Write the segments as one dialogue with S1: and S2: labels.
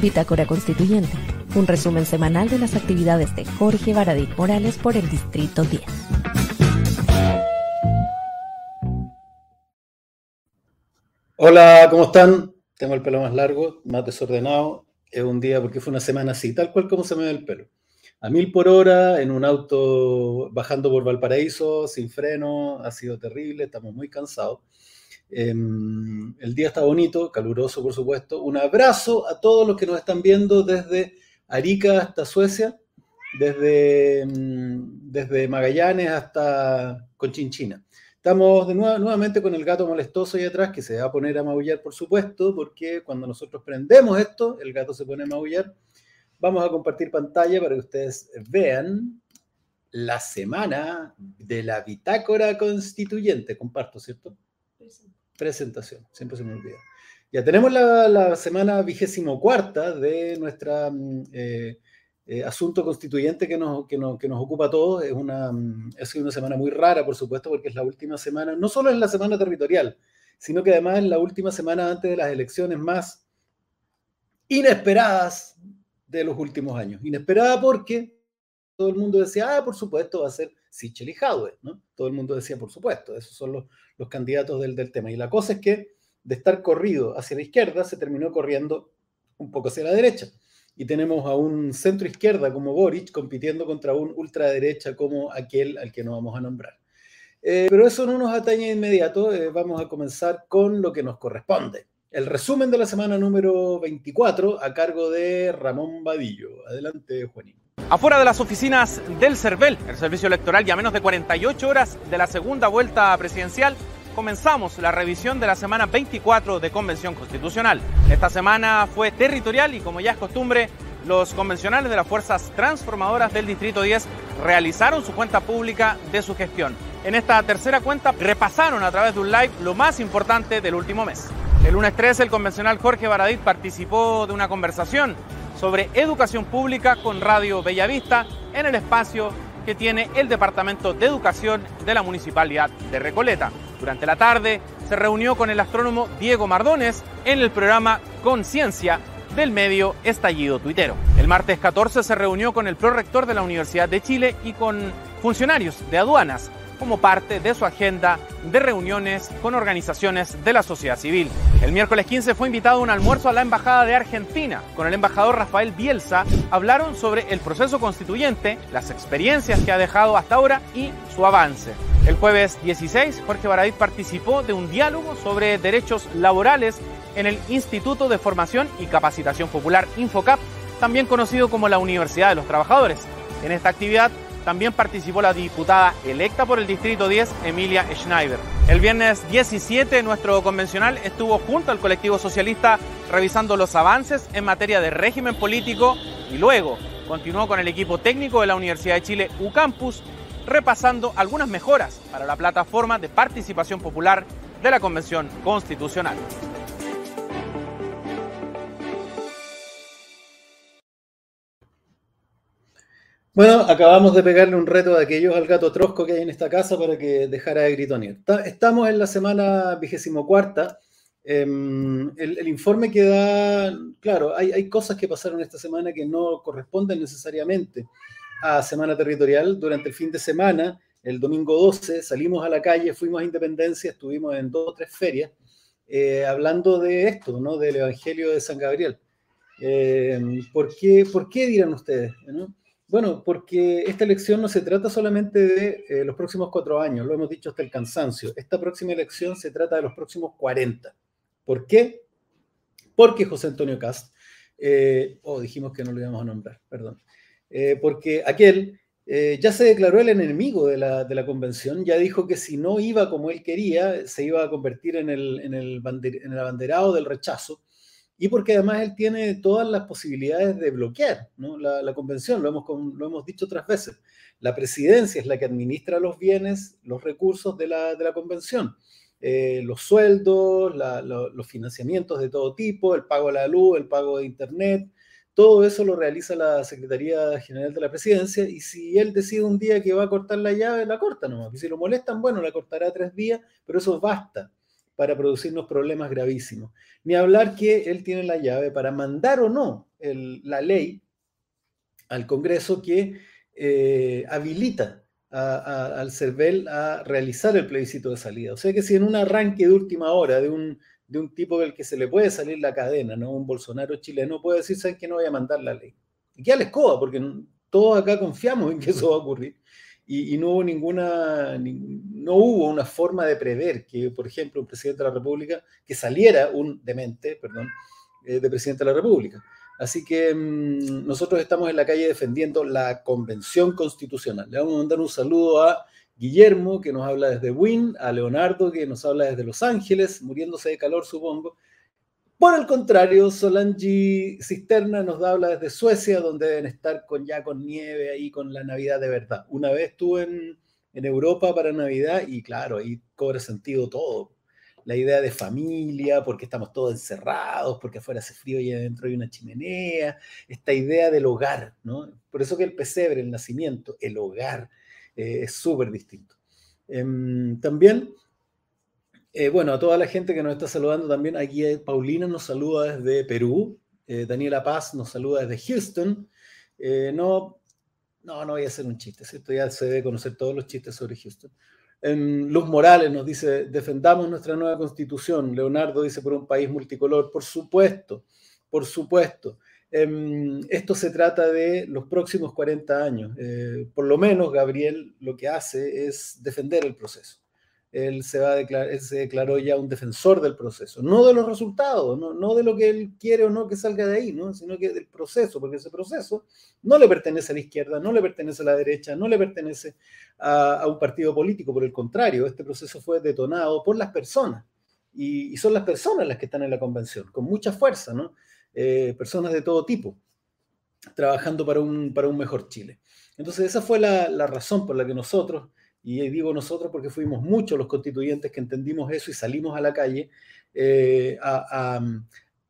S1: Bitácora Constituyente, un resumen semanal de las actividades de Jorge Baradit Morales por el Distrito 10.
S2: Hola, ¿cómo están? Tengo el pelo más largo, más desordenado. Es un día porque fue una semana así, tal cual como se me ve el pelo. A mil por hora, en un auto bajando por Valparaíso, sin freno, ha sido terrible, estamos muy cansados. Em, el día está bonito, caluroso por supuesto. Un abrazo a todos los que nos están viendo desde Arica hasta Suecia, desde, em, desde Magallanes hasta Conchinchina. Estamos de nuevo, nuevamente con el gato molestoso ahí atrás que se va a poner a maullar por supuesto, porque cuando nosotros prendemos esto, el gato se pone a maullar. Vamos a compartir pantalla para que ustedes vean la semana de la bitácora constituyente. Comparto, ¿cierto? Presentación, siempre se me olvida. Ya tenemos la, semana vigésimo cuarta de nuestra mm, eh, eh, asunto constituyente que nos, que, nos, que nos ocupa a todos. Es una, mm, es una semana muy rara, por supuesto, porque es la última semana, no solo es la semana territorial, sino que además es la última semana antes de las elecciones más inesperadas de los últimos años. Inesperada porque todo el mundo decía, ah, por supuesto, va a ser Sichel y Jadwe, ¿no? Todo el mundo decía, por supuesto, esos son los, candidatos del, del, tema. Y la cosa es que de estar corrido hacia la izquierda, se terminó corriendo un poco hacia la derecha. Y tenemos a un centro izquierda como Boric compitiendo contra un ultraderecha como aquel al que no vamos a nombrar. Eh, pero eso no nos atañe inmediato, eh, vamos a comenzar con lo que nos corresponde. El resumen de la semana número 24 a cargo de Ramón Vadillo. Adelante, Juanín.
S3: Afuera de las oficinas del CERVEL, el servicio electoral, ya menos de 48 horas de la segunda vuelta presidencial, comenzamos la revisión de la semana 24 de Convención Constitucional. Esta semana fue territorial y como ya es costumbre, los convencionales de las fuerzas transformadoras del Distrito 10 realizaron su cuenta pública de su gestión. En esta tercera cuenta repasaron a través de un live lo más importante del último mes. El lunes 13 el convencional Jorge Baradit participó de una conversación sobre educación pública con Radio Bellavista en el espacio que tiene el Departamento de Educación de la Municipalidad de Recoleta. Durante la tarde se reunió con el astrónomo Diego Mardones en el programa Conciencia del medio Estallido Tuitero. El martes 14 se reunió con el prorector de la Universidad de Chile y con funcionarios de aduanas como parte de su agenda de reuniones con organizaciones de la sociedad civil. El miércoles 15 fue invitado a un almuerzo a la Embajada de Argentina. Con el embajador Rafael Bielsa hablaron sobre el proceso constituyente, las experiencias que ha dejado hasta ahora y su avance. El jueves 16, Jorge Baradit participó de un diálogo sobre derechos laborales en el Instituto de Formación y Capacitación Popular Infocap, también conocido como la Universidad de los Trabajadores. En esta actividad también participó la diputada electa por el Distrito 10, Emilia Schneider. El viernes 17, nuestro convencional estuvo junto al colectivo socialista revisando los avances en materia de régimen político y luego continuó con el equipo técnico de la Universidad de Chile UCampus repasando algunas mejoras para la plataforma de participación popular de la Convención Constitucional.
S2: Bueno, acabamos de pegarle un reto a aquellos al gato trosco que hay en esta casa para que dejara de gritonear. Estamos en la semana vigésimo cuarta. Em, el, informe que da, claro, hay, hay, cosas que pasaron esta semana que no corresponden necesariamente a semana territorial. Durante el fin de semana, el domingo 12, salimos a la calle, fuimos a Independencia, estuvimos en dos o tres ferias eh, hablando de esto, ¿no? Del Evangelio de San Gabriel. Eh, ¿por, qué, ¿Por qué dirán ustedes? ¿no? Bueno, porque esta elección no se trata solamente de eh, los próximos cuatro años, lo hemos dicho hasta el cansancio. Esta próxima elección se trata de los próximos 40. ¿Por qué? Porque José Antonio Cast, eh, oh, dijimos que no lo íbamos a nombrar, perdón, eh, porque aquel eh, ya se declaró el enemigo de la, de la, convención, ya dijo que si no iba como él quería, se iba a convertir en el, en el, en el abanderado del rechazo y porque además él tiene todas las posibilidades de bloquear la, convención, lo hemos, dicho otras veces. La presidencia es la que administra los bienes, los recursos de la, convención. Eh, los sueldos, los financiamientos de todo tipo, el pago de la luz, el pago de Internet, todo eso lo realiza la Secretaría General de la Presidencia y si él decide un día que va a cortar la llave, la corta nomás. Y si lo molestan, bueno, la cortará tres días, pero eso basta para producirnos problemas gravísimos. Ni hablar que él tiene la llave para mandar o no la ley al Congreso que eh, habilita al CERVEL a realizar el plebiscito de salida. O sea que si en un arranque de última hora de un, de un tipo del que se le puede salir la cadena, ¿no? un Bolsonaro chileno, puede decir, ¿saben que no voy a mandar la ley? Y que les coba, porque todos acá confiamos en que eso va a ocurrir. Y, no hubo ninguna, no hubo una forma de prever que, por ejemplo, un presidente de la República, que saliera un demente, perdón, eh, de presidente de la República. Así que mm, nosotros estamos en la calle defendiendo la convención constitucional. Le vamos a mandar un saludo a Guillermo, que nos habla desde Wynn, a Leonardo, que nos habla desde Los Ángeles, muriéndose de calor, supongo, por el contrario, Solange Cisterna nos habla desde Suecia, donde deben estar con, ya con nieve ahí, con la Navidad de verdad. Una vez estuve en, Europa para Navidad y claro, ahí cobra sentido todo. La idea de familia, porque estamos todos encerrados, porque afuera hace frío y adentro hay una chimenea, esta idea del hogar, ¿no? Por eso que el pesebre, el nacimiento, el hogar, eh, es súper distinto. Em, también eh, bueno, a toda la gente que nos está saludando también, aquí Paulina nos saluda desde Perú, eh, Daniela Paz nos saluda desde Houston. Eh, no, no, no voy a hacer un chiste, ¿cierto? Ya se debe conocer todos los chistes sobre Houston. Luz Morales nos dice, defendamos nuestra nueva constitución. Leonardo dice, por un país multicolor. Por supuesto, por supuesto. Em, esto se trata de los próximos 40 años. por lo menos Gabriel lo que hace es defender el proceso él se, va a declarar, se declaró ya un defensor del proceso, no de los resultados, no, de lo que él quiere o no que salga de ahí, ¿no? sino que del proceso, porque ese proceso no le pertenece a la izquierda, no le pertenece a la derecha, no le pertenece a, un partido político, por el contrario, este proceso fue detonado por las personas, y, son las personas las que están en la convención, con mucha fuerza, ¿no? Eh, personas de todo tipo, trabajando para un, para un mejor Chile. Entonces esa fue la, la razón por la que nosotros y digo nosotros porque fuimos muchos los constituyentes que entendimos eso y salimos a la calle eh, a,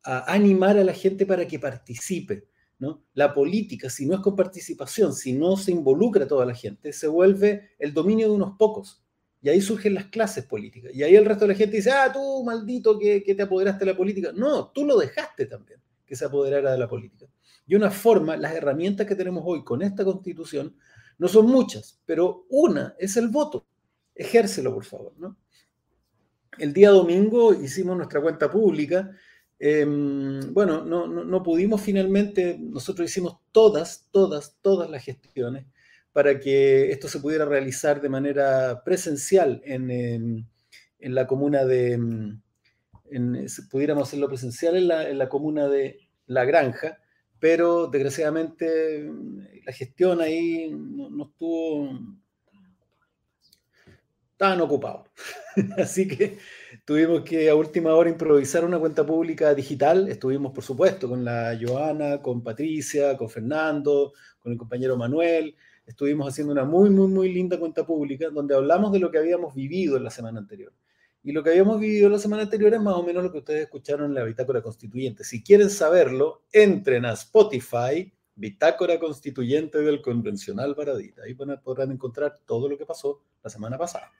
S2: animar a la gente para que participe. ¿no? La política, si no es con participación, si no se involucra toda la gente, se vuelve el dominio de unos pocos. Y ahí surgen las clases políticas. Y ahí el resto de la gente dice, ah, tú maldito que, que te apoderaste de la política. No, tú lo dejaste también, que se apoderara de la política. Y una forma, las herramientas que tenemos hoy con esta constitución, no son muchas, pero una es el voto. Ejércelo, por favor. ¿no? El día domingo hicimos nuestra cuenta pública. Em, bueno, no, pudimos finalmente, nosotros hicimos todas, todas, todas las gestiones para que esto se pudiera realizar de manera presencial en, em, en, la comuna de, em, pudiéramos hacerlo presencial en la comuna de La Granja, pero desgraciadamente la gestión ahí no, estuvo tan ocupado. Así que tuvimos que a última hora improvisar una cuenta pública digital. Estuvimos, por supuesto, con la Joana, con Patricia, con Fernando, con el compañero Manuel. Estuvimos haciendo una muy, muy, muy linda cuenta pública donde hablamos de lo que habíamos vivido en la semana anterior. Y lo que habíamos vivido la semana anterior es más o menos lo que ustedes escucharon en la Bitácora Constituyente. Si quieren saberlo, entren a Spotify, Bitácora Constituyente del Convencional Paradita. Ahí podrán encontrar todo lo que pasó la semana pasada.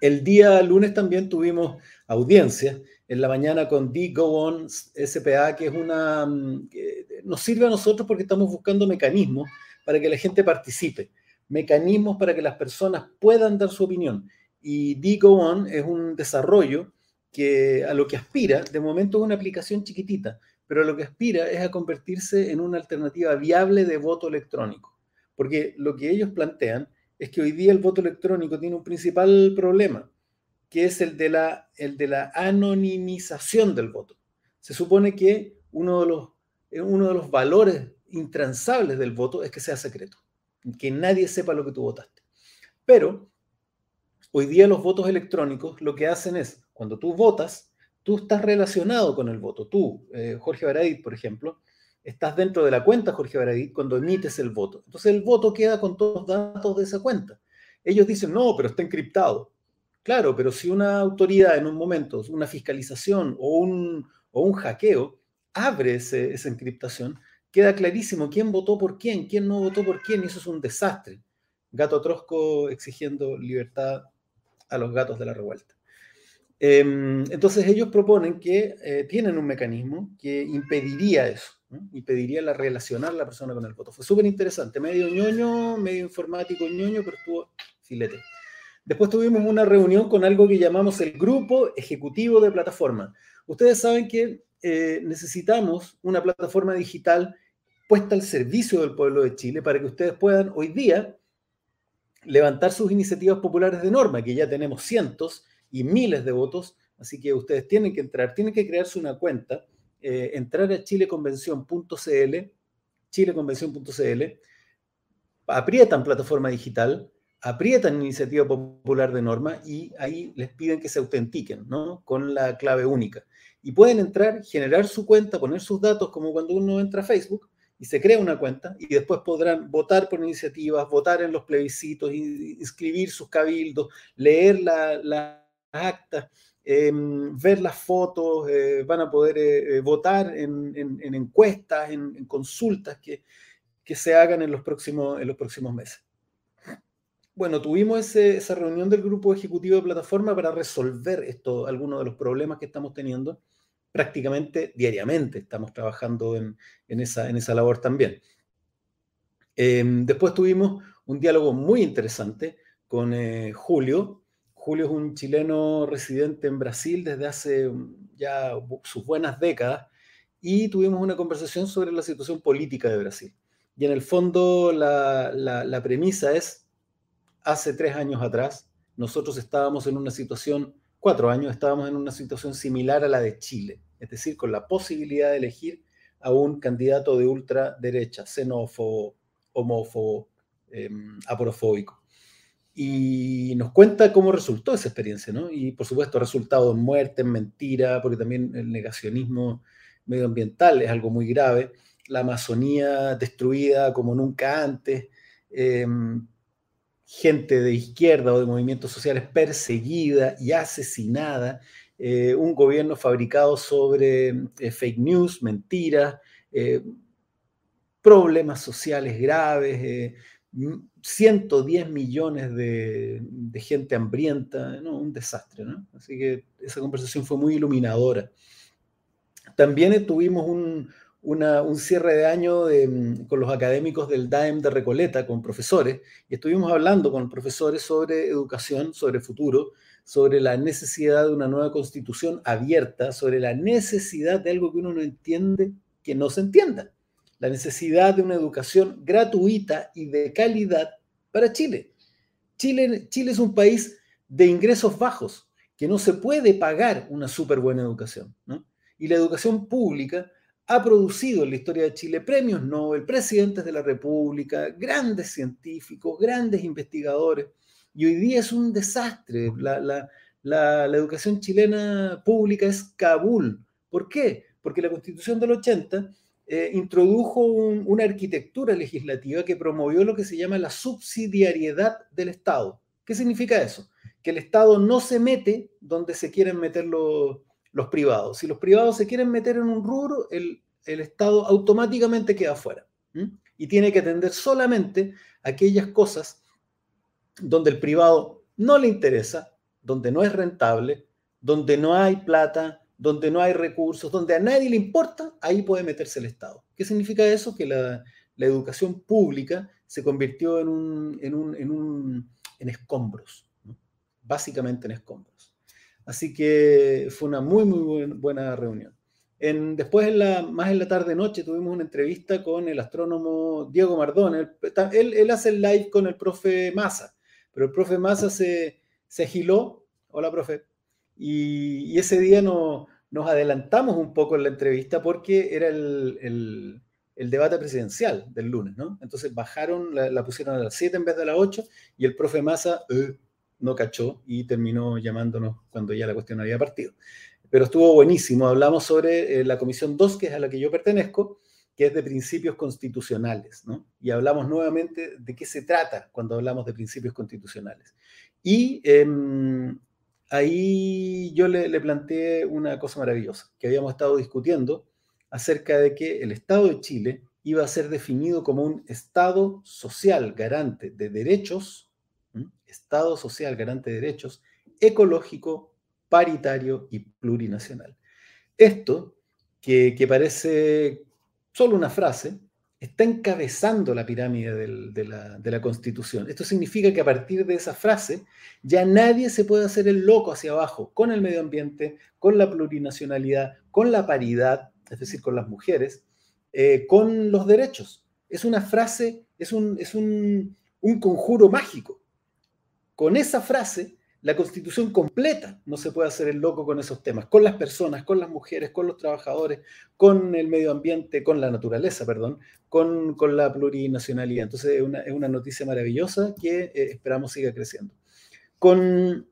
S2: El día lunes también tuvimos audiencia en la mañana con The Go On SPA, que es una mm, que nos sirve a nosotros porque estamos buscando mecanismos para que la gente participe, mecanismos para que las personas puedan dar su opinión. Y Digo On es un desarrollo que a lo que aspira, de momento es una aplicación chiquitita, pero a lo que aspira es a convertirse en una alternativa viable de voto electrónico. Porque lo que ellos plantean es que hoy día el voto electrónico tiene un principal problema, que es el de la, el de la anonimización del voto. Se supone que uno de, los, uno de los valores intransables del voto es que sea secreto, que nadie sepa lo que tú votaste. Pero Hoy día los votos electrónicos lo que hacen es, cuando tú votas, tú estás relacionado con el voto. Tú, eh, Jorge Baradit, por ejemplo, estás dentro de la cuenta Jorge Baradit cuando emites el voto. Entonces el voto queda con todos los datos de esa cuenta. Ellos dicen, no, pero está encriptado. Claro, pero si una autoridad en un momento, una fiscalización o un, o un hackeo, abre esa encriptación, queda clarísimo quién votó por quién, quién no votó por quién, y eso es un desastre. Gato Trosco exigiendo libertad a los gatos de la revuelta. Em, entonces ellos proponen que eh, tienen un mecanismo que impediría eso. y pediría la relacionar la persona con el voto. Fue súper interesante, medio ñoño, medio informático ñoño, pero estuvo filete. Después tuvimos una reunión con algo que llamamos el Grupo Ejecutivo de Plataforma. Ustedes saben que eh, necesitamos una plataforma digital puesta al servicio del pueblo de Chile para que ustedes puedan hoy día levantar sus iniciativas populares de norma, que ya tenemos cientos y miles de votos, así que ustedes tienen que entrar, tienen que crearse una cuenta, eh, entrar a chileconvención.cl, chileconvención.cl, aprietan plataforma digital, aprietan iniciativa popular de norma y ahí les piden que se autentiquen, ¿no? Con la clave única. Y pueden entrar, generar su cuenta, poner sus datos como cuando uno entra a Facebook y se crea una cuenta y después podrán votar por iniciativas, votar en los plebiscitos, inscribir sus cabildos, leer las la actas, em, ver las fotos, eh, van a poder eh, eh, votar en, encuestas, en, consultas que, se hagan en los próximos, en los próximos meses. Bueno, tuvimos esa reunión del grupo ejecutivo de plataforma para resolver esto, algunos de los problemas que estamos teniendo. Prácticamente diariamente estamos trabajando en, esa, en esa labor también. Em, después tuvimos un diálogo muy interesante con eh, Julio. Julio es un chileno residente en Brasil desde hace ya sus buenas décadas y tuvimos una conversación sobre la situación política de Brasil. Y en el fondo la premisa es hace tres años atrás, nosotros estábamos en una situación, cuatro años, estábamos en una situación similar a la de Chile, es decir, con la posibilidad de elegir a un candidato de ultraderecha, xenófobo, homófobo, em, aporofóbico. Y nos cuenta cómo resultó esa experiencia, ¿no? Y por supuesto, resultado en muerte, en mentira, porque también el negacionismo medioambiental es algo muy grave, la Amazonía destruida como nunca antes, em, gente de izquierda o de movimientos sociales perseguida y asesinada, eh, un gobierno fabricado sobre eh, fake news, mentiras, eh, problemas sociales graves, 110 millones de, gente hambrienta, un desastre. Así que esa conversación fue muy iluminadora. También tuvimos un, un cierre de año mm, con los académicos del DAEM de Recoleta, con profesores, y estuvimos hablando con profesores sobre educación, sobre futuro, sobre la necesidad de una nueva constitución abierta, sobre la necesidad de algo que uno no entiende que no se entienda, la necesidad de una educación gratuita y de calidad para Chile. Chile, Chile es un país de ingresos bajos, que no se puede pagar una súper buena educación. Y la educación pública ha producido en la historia de Chile premios Nobel, presidentes de la República, grandes científicos, grandes investigadores, y hoy día es un desastre. La, educación chilena pública es Kabul. ¿Por qué? Porque la Constitución del 80 eh, introdujo una arquitectura legislativa que promovió lo que se llama la subsidiariedad del Estado. ¿Qué significa eso? Que el Estado no se mete donde se quieren meter los, los privados. Si los privados se quieren meter en un rubro, el, Estado automáticamente queda fuera. Y tiene que atender solamente aquellas cosas donde el privado no le interesa, donde no es rentable, donde no hay plata, donde no hay recursos, donde a nadie le importa, ahí puede meterse el Estado. ¿Qué significa eso? Que la, educación pública se convirtió en, escombros, básicamente en escombros. Así que fue una muy, muy buena reunión. En, después, en la, más en la tarde-noche, tuvimos una entrevista con el astrónomo Diego Mardón. Él, hace el live con el profe Massa, pero el profe Massa se, se agiló. Hola, profe. Y, ese día no, nos adelantamos un poco en la entrevista porque era el, el, debate presidencial del lunes, ¿no? Entonces bajaron, la, pusieron a las 7 en vez de a las 8 y el profe Massa... Eh, no cachó y terminó llamándonos cuando ya la cuestión había partido. Pero estuvo buenísimo. Hablamos sobre eh, la Comisión 2, que es a la que yo pertenezco, que es de principios constitucionales, ¿no? Y hablamos nuevamente de qué se trata cuando hablamos de principios constitucionales. Y em, ahí yo le planteé una cosa maravillosa, que habíamos estado discutiendo acerca de que el Estado de Chile iba a ser definido como un Estado social garante de derechos Estado social garante de derechos, ecológico, paritario y plurinacional. Esto, que, parece solo una frase, está encabezando la pirámide de, la, Constitución. Esto significa que a partir de esa frase ya nadie se puede hacer el loco hacia abajo con el medio ambiente, con la plurinacionalidad, con la paridad, es decir, con las mujeres, eh, con los derechos. Es una frase, es, un, es un, un conjuro mágico. Con esa frase la constitución completa no se puede hacer el loco con esos temas, con las personas, con las mujeres, con los trabajadores, con el medio ambiente, con la naturaleza, perdón, con, la plurinacionalidad. Entonces es una, noticia maravillosa que eh, esperamos siga creciendo. Con,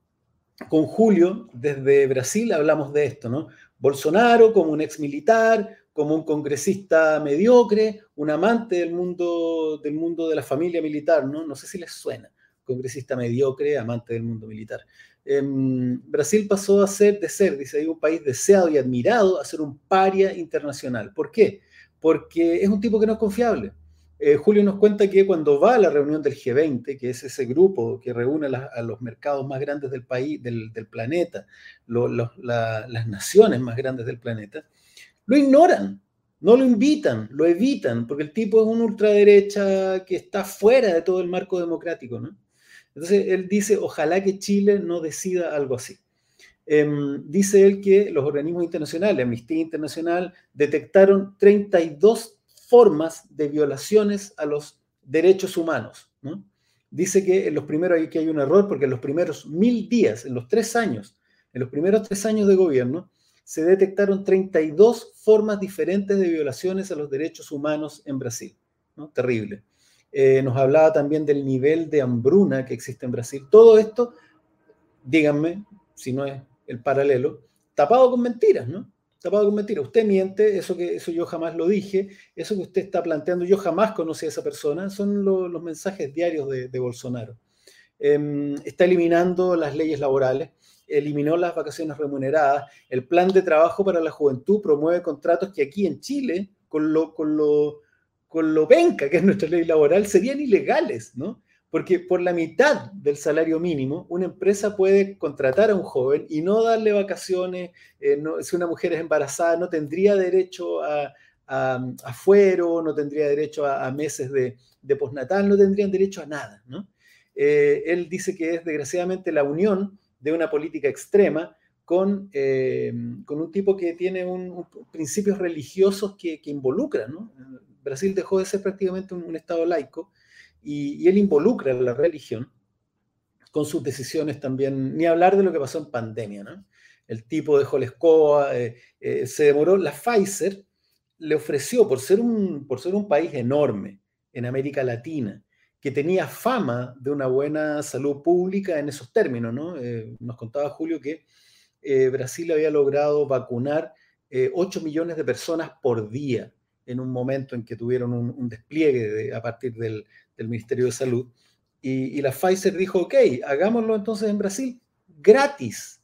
S2: con Julio, desde Brasil, hablamos de esto, ¿no? Bolsonaro como un ex militar, como un congresista mediocre, un amante del mundo, del mundo de la familia militar, ¿no? No sé si les suena congresista mediocre, amante del mundo militar. Em, Brasil pasó a ser, de ser, dice ahí, un país deseado y admirado a ser un paria internacional. ¿Por qué? Porque es un tipo que no es confiable. Eh, Julio nos cuenta que cuando va a la reunión del G20, que es ese grupo que reúne a los mercados más grandes del país, del, planeta, las naciones más grandes del planeta, lo ignoran, no lo invitan, lo evitan, porque el tipo es una ultraderecha que está fuera de todo el marco democrático, ¿no? Entonces, él dice, ojalá que Chile no decida algo así. Em, dice él que los organismos internacionales, Amnistía Internacional, detectaron 32 formas de violaciones a los derechos humanos. Dice que en los primeros hay que hay un error porque en los primeros mil días, en los tres años, en los primeros tres años de gobierno, se detectaron 32 formas diferentes de violaciones a los derechos humanos en Brasil. ¿no? Terrible. Eh, nos hablaba también del nivel de hambruna que existe en Brasil. Todo esto, díganme, si no es el paralelo, tapado con mentiras, ¿no? Tapado con mentiras. Usted miente, eso, que, eso yo jamás lo dije, eso que usted está planteando, yo jamás conocí a esa persona, son los mensajes diarios de, Bolsonaro. Em, está eliminando las leyes laborales, eliminó las vacaciones remuneradas, el plan de trabajo para la juventud promueve contratos que aquí en Chile, con lo, con lo con lo penca que es nuestra ley laboral, serían ilegales, ¿no? Porque por la mitad del salario mínimo, una empresa puede contratar a un joven y no darle vacaciones. Eh, si una mujer es embarazada, no tendría derecho a, fuero, no tendría derecho a, meses de, de, postnatal, no tendrían derecho a nada. ¿no? Eh, él dice que es desgraciadamente la unión de una política extrema con, eh, con un tipo que tiene un, principios religiosos que, que involucran. ¿no? Brasil dejó de ser prácticamente un, Estado laico y, él involucra a la religión con sus decisiones también, ni hablar de lo que pasó en pandemia, ¿no? El tipo dejó la escoba, eh, eh, se demoró, la Pfizer le ofreció, por ser, un, por ser un país enorme en América Latina, que tenía fama de una buena salud pública en esos términos, ¿no? Eh, nos contaba Julio que Brasil había logrado vacunar 8 millones de personas por día en un momento en que tuvieron un, despliegue a partir del, Ministerio de Salud. Y, la Pfizer dijo, ok, hagámoslo entonces en Brasil gratis,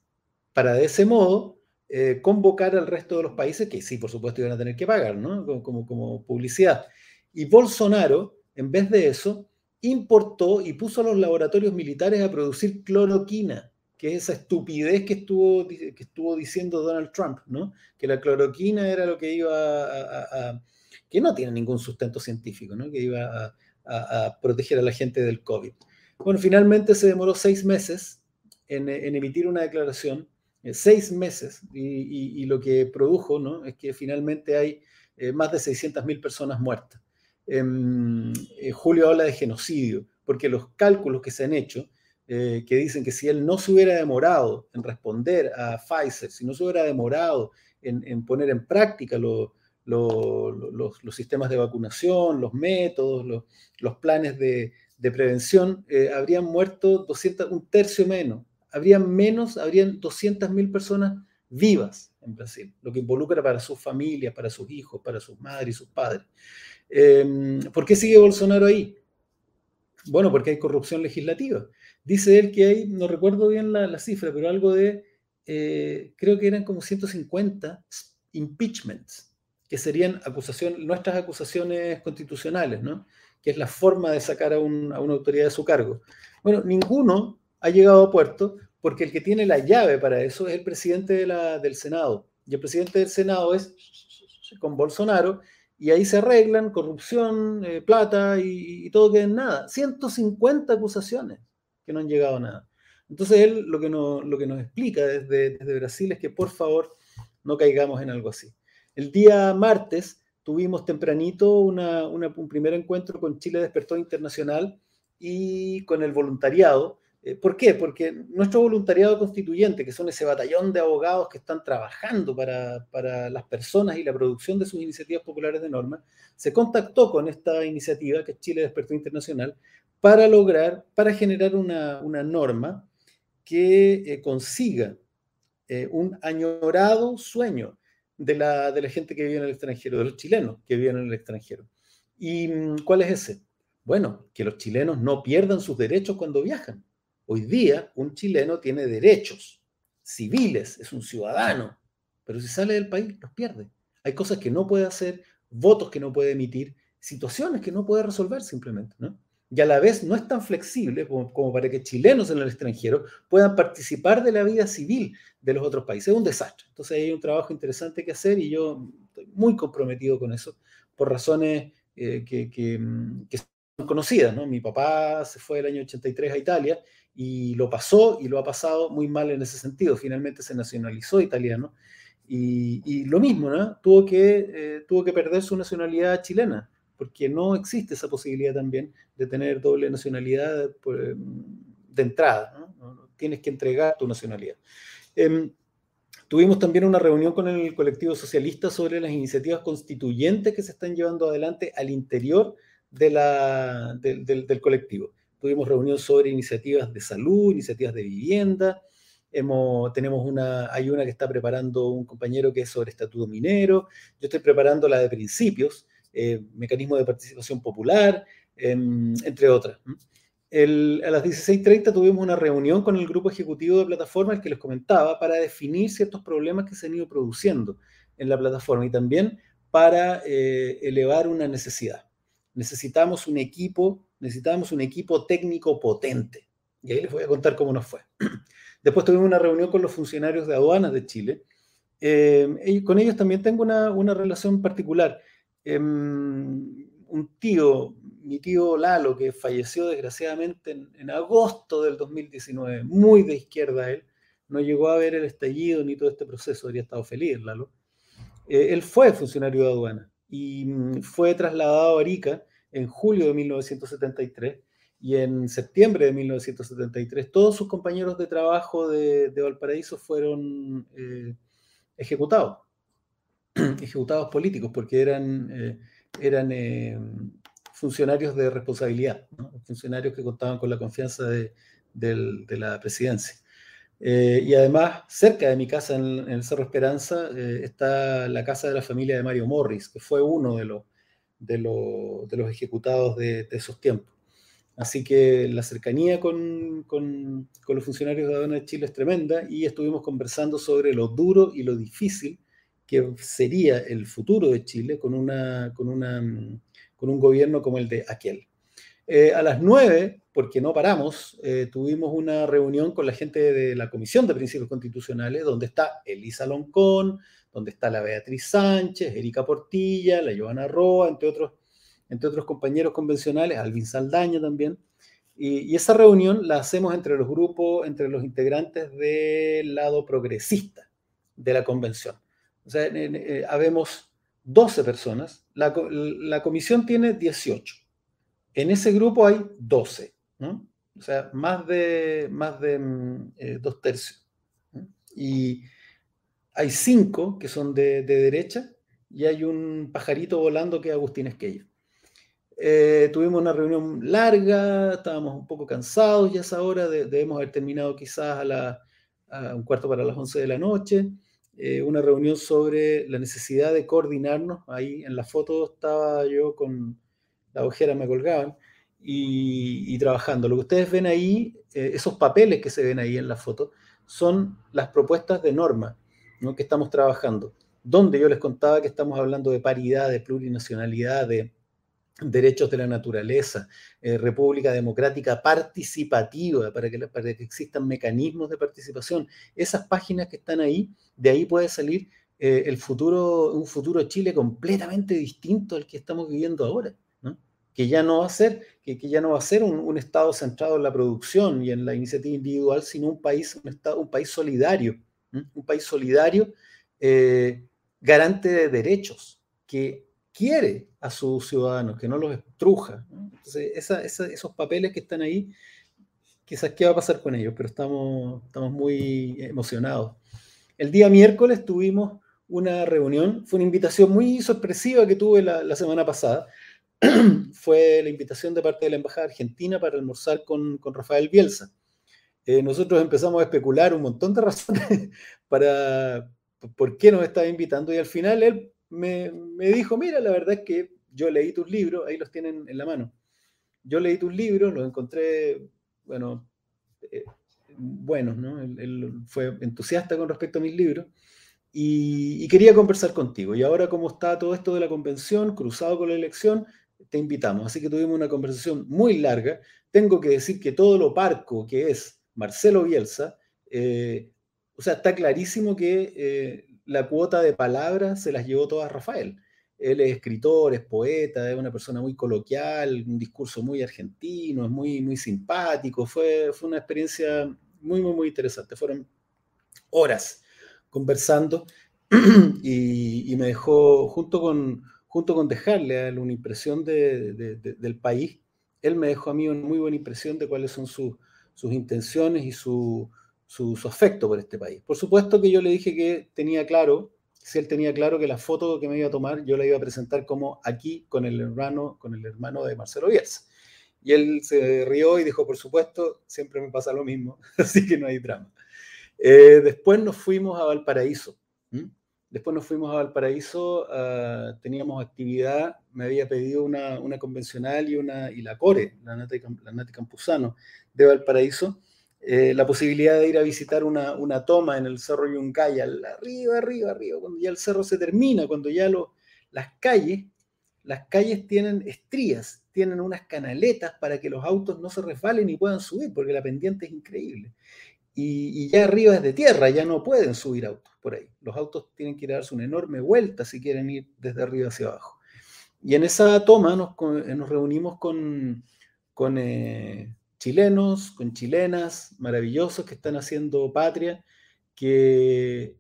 S2: para de ese modo eh, convocar al resto de los países que sí, por supuesto, iban a tener que pagar, ¿no? Como, como, publicidad. Y Bolsonaro, en vez de eso, importó y puso a los laboratorios militares a producir cloroquina, que es esa estupidez que estuvo, que estuvo diciendo Donald Trump, ¿no? Que la cloroquina era lo que iba a, que no tiene ningún sustento científico, ¿no? que iba a, proteger a la gente del COVID. Bueno, finalmente se demoró seis meses en, emitir una declaración, eh, seis meses, y, lo que produjo ¿no? es que finalmente hay eh, más de 600.000 personas muertas. Em, eh, Julio habla de genocidio, porque los cálculos que se han hecho, que dicen que si él no se hubiera demorado en responder a Pfizer, si no se hubiera demorado en, poner en práctica lo, los, sistemas de vacunación, los métodos, los, planes de, prevención, eh, habrían muerto 200, un tercio menos. Habrían menos, habrían 200.000 personas vivas en Brasil, lo que involucra para sus familias, para sus hijos, para sus madres y sus padres. Em, ¿Por qué sigue Bolsonaro ahí? Bueno, porque hay corrupción legislativa. Dice él que hay, no recuerdo bien la, cifra, pero algo de, eh, creo que eran como 150 impeachments que serían acusación, nuestras acusaciones constitucionales, ¿no? que es la forma de sacar a, una autoridad de su cargo. Bueno, ninguno ha llegado a puerto porque el que tiene la llave para eso es el presidente del Senado. Y el presidente del Senado es con Bolsonaro y ahí se arreglan corrupción, eh, plata y, todo queda en nada. 150 acusaciones que no han llegado a nada. Entonces él lo que, lo que nos explica desde, desde Brasil es que por favor no caigamos en algo así. El día martes tuvimos tempranito un primer encuentro con Chile Despertó Internacional y con el voluntariado. Eh, ¿Por qué? Porque nuestro voluntariado constituyente, que son ese batallón de abogados que están trabajando para, las personas y la producción de sus iniciativas populares de norma, se contactó con esta iniciativa, que es Chile Despertó Internacional, para lograr, para generar una, norma que eh, consiga eh, un añorado sueño de la, de la gente que vive en el extranjero, de los chilenos que viven en el extranjero. ¿Y mm, cuál es ese? Bueno, que los chilenos no pierdan sus derechos cuando viajan. Hoy día un chileno tiene derechos civiles, es un ciudadano, pero si sale del país los pierde. Hay cosas que no puede hacer, votos que no puede emitir, situaciones que no puede resolver simplemente, ¿no? Y a la vez no es tan flexible como, para que chilenos en el extranjero puedan participar de la vida civil de los otros países. Es un desastre. Entonces hay un trabajo interesante que hacer y yo estoy muy comprometido con eso por razones eh, que, que, que conocidas, ¿no? Mi papá se fue el año 83 a Italia y lo pasó y lo ha pasado muy mal en ese sentido. Finalmente se nacionalizó italiano y, lo mismo, ¿no? Tuvo que, eh, tuvo que perder su nacionalidad chilena porque no existe esa posibilidad también de tener doble nacionalidad pues, de entrada, ¿no? Tienes que entregar tu nacionalidad. Em, tuvimos también una reunión con el colectivo socialista sobre las iniciativas constituyentes que se están llevando adelante al interior de la, del, colectivo. Tuvimos reunión sobre iniciativas de salud, iniciativas de vivienda. Hemos, tenemos una, hay una que está preparando un compañero que es sobre estatuto minero. Yo estoy preparando la de principios, eh, mecanismo de participación popular, em, entre otras. a las 16.30 tuvimos una reunión con el grupo ejecutivo de plataforma, el que les comentaba, para definir ciertos problemas que se han ido produciendo en la plataforma y también para eh, elevar una necesidad necesitamos un equipo, necesitamos un equipo técnico potente. Y ahí les voy a contar cómo nos fue. Después tuvimos una reunión con los funcionarios de aduanas de Chile. Eh, y con ellos también tengo una, relación particular. Em, un tío, mi tío Lalo, que falleció desgraciadamente en, agosto del 2019, muy de izquierda él, no llegó a ver el estallido ni todo este proceso, habría estado feliz Lalo. Eh, él fue funcionario de aduana y mm, fue trasladado a Arica en julio de 1973 y en septiembre de 1973 todos sus compañeros de trabajo de, Valparaíso fueron eh, ejecutados, ejecutados políticos porque eran, eh, eran eh, funcionarios de responsabilidad, funcionarios que contaban con la confianza de la presidencia. Eh, y además, cerca de mi casa, en, el Cerro Esperanza, está la casa de la familia de Mario Morris, que fue uno de los, de, los ejecutados de, esos tiempos. Así que la cercanía con, con, los funcionarios de aduana de Chile es tremenda y estuvimos conversando sobre lo duro y lo difícil que sería el futuro de Chile con, una, con, una, con un gobierno como el de aquel. Eh, a las nueve, porque no paramos, eh, tuvimos una reunión con la gente de la Comisión de Principios Constitucionales, donde está Elisa Loncón, donde está la Beatriz Sánchez, Erika Portilla, la Joana Roa, entre otros, entre otros compañeros convencionales, Alvin Saldaña también. Y, esa reunión la hacemos entre los grupos, entre los integrantes del lado progresista de la convención. O sea, eh, habemos 12 personas, la, la comisión tiene 18 en ese grupo hay 12, ¿no? o sea, más de, más de mm, eh, dos tercios. Y hay cinco que son de, derecha y hay un pajarito volando que es Agustín Esquella. Eh, tuvimos una reunión larga, estábamos un poco cansados ya a esa hora, debemos haber terminado quizás a, la, un cuarto para las 11 de la noche. Eh, una reunión sobre la necesidad de coordinarnos. Ahí en la foto estaba yo con, la ojera me colgaban, y, trabajando. Lo que ustedes ven ahí, eh, esos papeles que se ven ahí en la foto, son las propuestas de norma ¿no? que estamos trabajando, donde yo les contaba que estamos hablando de paridad, de plurinacionalidad, de derechos de la naturaleza, eh, república democrática participativa, para que, para que existan mecanismos de participación. Esas páginas que están ahí, de ahí puede salir eh, el futuro, un futuro Chile completamente distinto al que estamos viviendo ahora, que ya no va a ser, que, ya no va a ser un, Estado centrado en la producción y en la iniciativa individual, sino un país, un, estado, un país solidario, un país solidario eh, garante de derechos, que quiere a sus ciudadanos, que no los estruja. Entonces, esos papeles que están ahí, quizás qué va a pasar con ellos, pero estamos, estamos muy emocionados. El día miércoles tuvimos una reunión, fue una invitación muy sorpresiva que tuve la, semana pasada. fue la invitación de parte de la Embajada Argentina para almorzar con, Rafael Bielsa. Eh, nosotros empezamos a especular un montón de razones para por qué nos estaba invitando y al final él me, dijo, mira, la verdad es que yo leí tus libros, ahí los tienen en la mano. Yo leí tus libros, los encontré, bueno, eh, buenos, ¿no? Él, fue entusiasta con respecto a mis libros y, quería conversar contigo. Y ahora como está todo esto de la convención, cruzado con la elección, te invitamos. Así que tuvimos una conversación muy larga. Tengo que decir que todo lo parco que es Marcelo Bielsa, eh, o sea, está clarísimo que eh, la cuota de palabras se las llevó toda Rafael. Él es escritor, es poeta, es una persona muy coloquial, un discurso muy argentino, es muy, muy simpático. Fue, fue una experiencia muy, muy, muy interesante. Fueron horas conversando y, me dejó, junto con, junto con dejarle a una impresión del país, él me dejó a mí una muy buena impresión de cuáles son sus intenciones y su, su, afecto por este país. Por supuesto que yo le dije que tenía claro, si él tenía claro que la foto que me iba a tomar yo la iba a presentar como aquí con el hermano, con el hermano de Marcelo Bielsa. Y él se rió y dijo, por supuesto, siempre me pasa lo mismo, así que no hay drama. Eh, después nos fuimos a Valparaíso. Después nos fuimos a Valparaíso, ah, teníamos actividad, me había pedido una, una convencional y, una, y la CORE, la Nati, la Campuzano de Valparaíso, eh, la posibilidad de ir a visitar una, toma en el Cerro Yuncay, arriba, arriba, arriba, cuando ya el cerro se termina, cuando ya lo, las calles, las calles tienen estrías, tienen unas canaletas para que los autos no se resbalen y puedan subir, porque la pendiente es increíble. Y, ya arriba es de tierra, ya no pueden subir autos por ahí. Los autos tienen que darse una enorme vuelta si quieren ir desde arriba hacia abajo. Y en esa toma nos, nos reunimos con, con eh, chilenos, con chilenas maravillosos que están haciendo patria, que,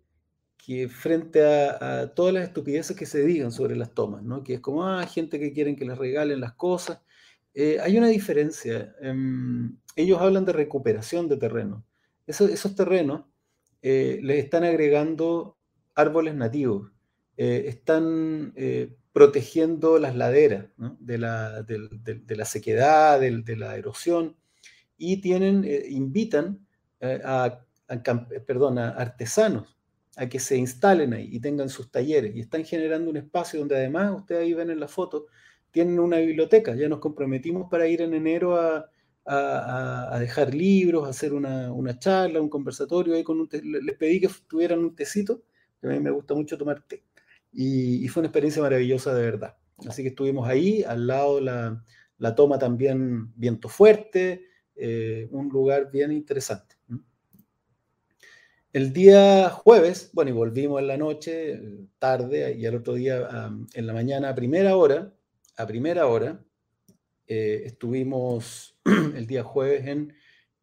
S2: frente a, todas las estupideces que se digan sobre las tomas, ¿no? que es como, ah, gente que quieren que les regalen las cosas, eh, hay una diferencia. Em, ellos hablan de recuperación de terreno. esos terrenos eh, les están agregando árboles nativos, eh, están protegiendo las laderas de, la, de, la, sequedad, de, la erosión, y tienen, eh, invitan eh, a, perdón, a artesanos a que se instalen ahí y tengan sus talleres y están generando un espacio donde además, ustedes ahí ven en la foto, tienen una biblioteca. Ya nos comprometimos para ir en enero a, a, dejar libros, a hacer una, una, charla, un conversatorio. Ahí con les pedí que tuvieran un tecito, que a mí me gusta mucho tomar té. Y, fue una experiencia maravillosa de verdad. Así que estuvimos ahí, al lado la, la toma también viento fuerte, eh, un lugar bien interesante. El día jueves, bueno, y volvimos en la noche, tarde, y al otro día en la mañana a primera hora, a primera hora, eh, estuvimos el día jueves en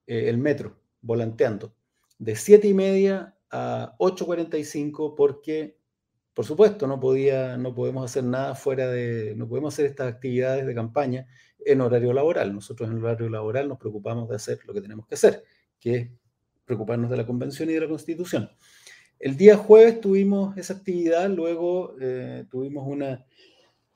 S2: eh, el metro, volanteando, de 7 y media a 8.45, porque, por supuesto, no, podía, no podemos hacer nada fuera de, no podemos hacer estas actividades de campaña en horario laboral. Nosotros en horario laboral nos preocupamos de hacer lo que tenemos que hacer, que es preocuparnos de la convención y de la constitución. El día jueves tuvimos esa actividad, luego eh, tuvimos una,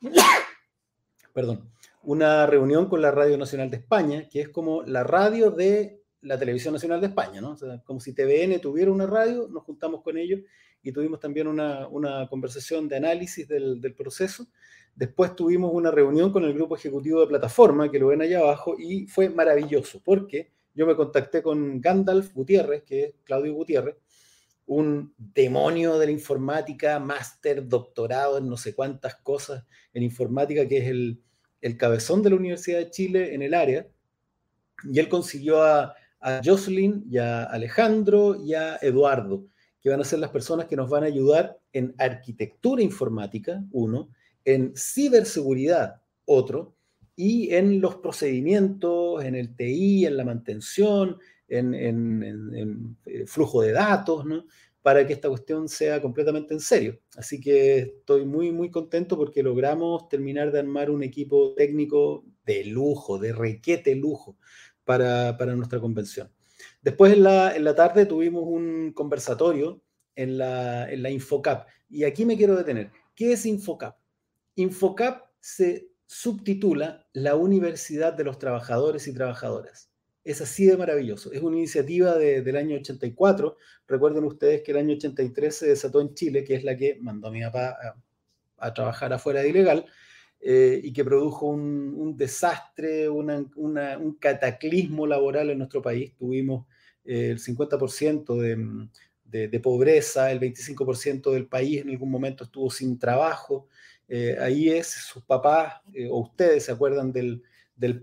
S2: perdón, una reunión con la Radio Nacional de España, que es como la radio de la Televisión Nacional de España, ¿no? como si TVN tuviera una radio, nos juntamos con ellos y tuvimos también una, conversación de análisis del, del proceso. Después tuvimos una reunión con el grupo ejecutivo de plataforma, que lo ven allá abajo, y fue maravilloso, porque yo me contacté con Gandalf Gutiérrez, que es Claudio Gutiérrez, un demonio de la informática, máster, doctorado en no sé cuántas cosas en informática, que es el, el, cabezón de la Universidad de Chile en el área, y él consiguió a, a Jocelyn y a Alejandro y a Eduardo, que van a ser las personas que nos van a ayudar en arquitectura informática, uno, en ciberseguridad, otro, y en los procedimientos, en el TI, en la mantención, en, en eh, flujo de datos, ¿no? para que esta cuestión sea completamente en serio. Así que estoy muy, muy contento porque logramos terminar de armar un equipo técnico de lujo, de requete lujo para, nuestra convención. Después en la, en la, tarde tuvimos un conversatorio en la, en la Infocap. Y aquí me quiero detener. ¿Qué es Infocap? Infocap se subtitula la Universidad de los Trabajadores y Trabajadoras es así de maravilloso. Es una iniciativa del año 84. Recuerden ustedes que el año 83 se desató en Chile, que es la que mandó a mi papá a, trabajar afuera de ilegal, eh, y que produjo un, desastre, un cataclismo laboral en nuestro país. Tuvimos eh, el 50% de, pobreza, el 25% del país en algún momento estuvo sin trabajo. Eh, ahí es, sus papás o ustedes se acuerdan del,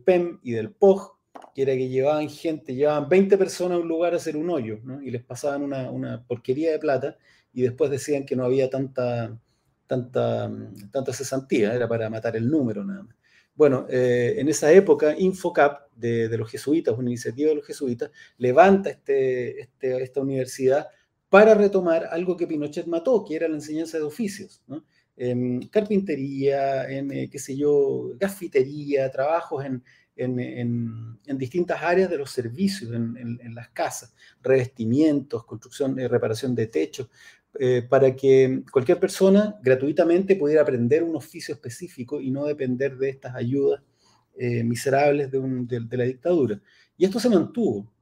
S2: PEM y del POG, que era que llevaban gente, llevaban 20 personas a un lugar a hacer un hoyo, ¿no? y les pasaban una, porquería de plata, y después decían que no había tanta, tanta, tanta cesantía, era para matar el número nada más. Bueno, eh, en esa época, Infocap de, de, los jesuitas, una iniciativa de los jesuitas, levanta este, este, esta universidad para retomar algo que Pinochet mató, que era la enseñanza de oficios, en carpintería, en, eh, qué sé yo, gafitería, trabajos en, en, distintas áreas de los servicios, en, las casas, revestimientos, construcción y reparación de techos, eh, para que cualquier persona gratuitamente pudiera aprender un oficio específico y no depender de estas ayudas eh, miserables de, la dictadura. Y esto se mantuvo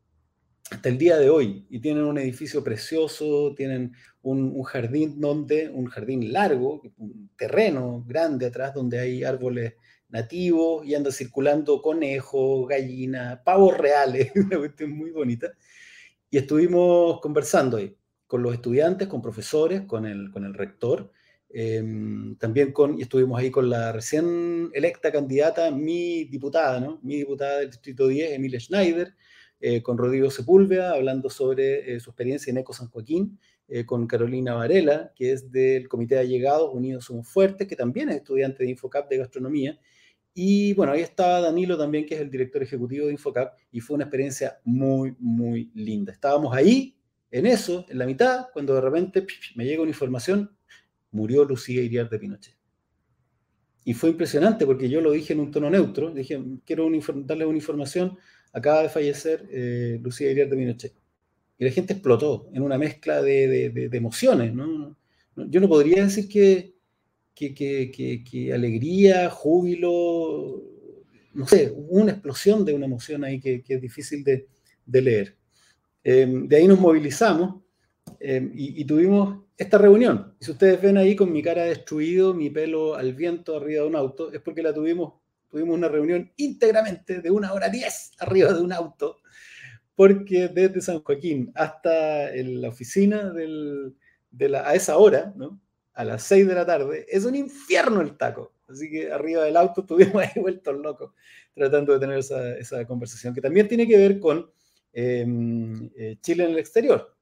S2: hasta el día de hoy y tienen un edificio precioso, tienen un, un, jardín donde, un jardín largo, un terreno grande atrás donde hay árboles nativos y anda circulando conejos, gallinas, pavos reales, una cuestión muy bonita. Y estuvimos conversando ahí con los estudiantes, con profesores, con el, con el rector, em, también con, y estuvimos ahí con la recién electa candidata, mi diputada, ¿no? Mi diputada del Distrito 10, Emilia Schneider, eh, con Rodrigo Sepúlveda, hablando sobre eh, su experiencia en Eco San Joaquín, eh, con Carolina Varela, que es del Comité de Allegados Unidos Somos Fuertes, que también es estudiante de Infocap de Gastronomía, y bueno, ahí estaba Danilo también, que es el director ejecutivo de Infocap, y fue una experiencia muy, muy linda. Estábamos ahí, en eso, en la mitad, cuando de repente me llega una información, murió Lucía Iriar de Pinochet. Y fue impresionante porque yo lo dije en un tono neutro, dije, quiero darle una información, acaba de fallecer eh, Lucía Iriar de Pinochet. Y la gente explotó en una mezcla de, emociones. ¿no? Yo no podría decir que, que, alegría, júbilo, no sé, una explosión de una emoción ahí que, es difícil de, leer. Em, de ahí nos movilizamos em, y, tuvimos esta reunión. Y si ustedes ven ahí con mi cara destruido, mi pelo al viento arriba de un auto, es porque la tuvimos, tuvimos una reunión íntegramente de una hora diez arriba de un auto, porque desde San Joaquín hasta la oficina de la, a esa hora, ¿no? a las 6 de la tarde, es un infierno el taco. Así que arriba del auto estuvimos ahí vueltos locos tratando de tener esa, conversación, que también tiene que ver con Chile en el exterior.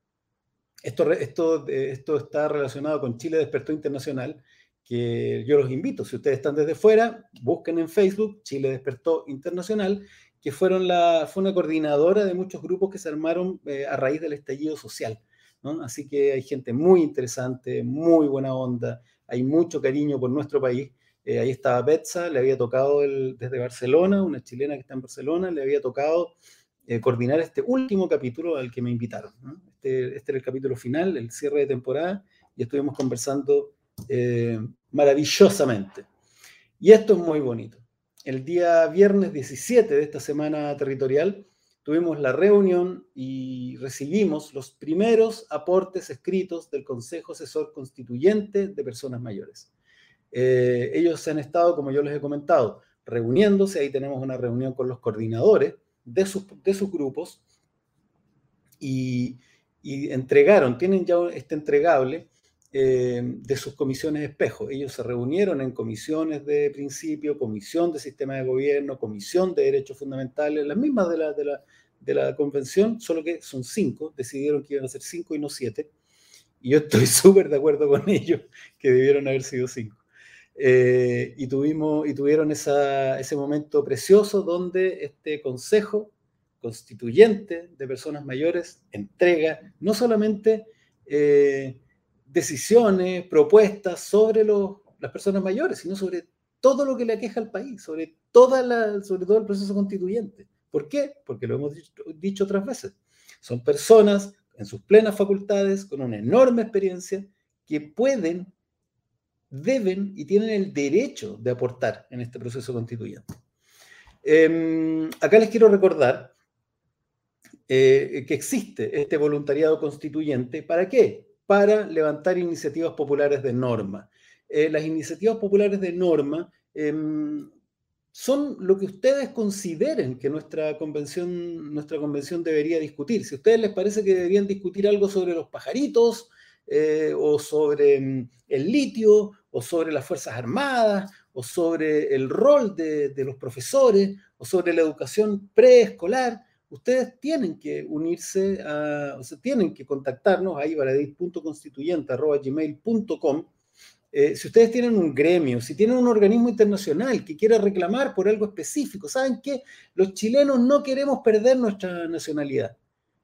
S2: Esto, esto, esto está relacionado con Chile Despertó Internacional, que yo los invito, si ustedes están desde fuera, busquen en Facebook Chile Despertó Internacional, que fueron la, fue una coordinadora de muchos grupos que se armaron eh, a raíz del estallido social. Así que hay gente muy interesante, muy buena onda, hay mucho cariño por nuestro país. Eh, ahí estaba Betsa, le había tocado desde Barcelona, una chilena que está en Barcelona, le había tocado eh, coordinar este último capítulo al que me invitaron. Este, este, era el capítulo final, el cierre de temporada, y estuvimos conversando eh, maravillosamente. Y esto es muy bonito. El día viernes 17 de esta semana territorial, tuvimos la reunión y recibimos los primeros aportes escritos del Consejo Asesor Constituyente de Personas Mayores. Eh, ellos han estado, como yo les he comentado, reuniéndose, ahí tenemos una reunión con los coordinadores de sus, de sus grupos y, entregaron, tienen ya este entregable eh, de sus comisiones espejo. Ellos se reunieron en comisiones de principio, comisión de sistema de gobierno, comisión de derechos fundamentales, las mismas de la, de la, de la convención, solo que son cinco, decidieron que iban a ser cinco y no siete. Y yo estoy súper de acuerdo con ellos, que debieron haber sido cinco. Eh, y, tuvimos, y tuvieron ese momento precioso donde este consejo constituyente de personas mayores entrega no solamente eh, decisiones, propuestas sobre las personas mayores, sino sobre todo lo que le aqueja al país, sobre, toda sobre todo el proceso constituyente. ¿Por qué? Porque lo hemos dicho otras veces. Son personas en sus plenas facultades, con una enorme experiencia, que pueden deben y tienen el derecho de aportar en este proceso constituyente. Em, acá les quiero recordar eh, que existe este voluntariado constituyente. ¿Para qué? Para levantar iniciativas populares de norma. Eh, las iniciativas populares de norma em, son lo que ustedes consideren que nuestra convención, nuestra convención debería discutir. Si a ustedes les parece que deberían discutir algo sobre los pajaritos, eh, o sobre mm, el litio, o sobre las Fuerzas Armadas, o sobre el rol de, los profesores, o sobre la educación preescolar, ustedes tienen que unirse, a, o sea, tienen que contactarnos ahí, baradit.constituyente.gmail.com. Eh, si ustedes tienen un gremio, si tienen un organismo internacional que quiera reclamar por algo específico, ¿saben qué? Los chilenos no queremos perder nuestra nacionalidad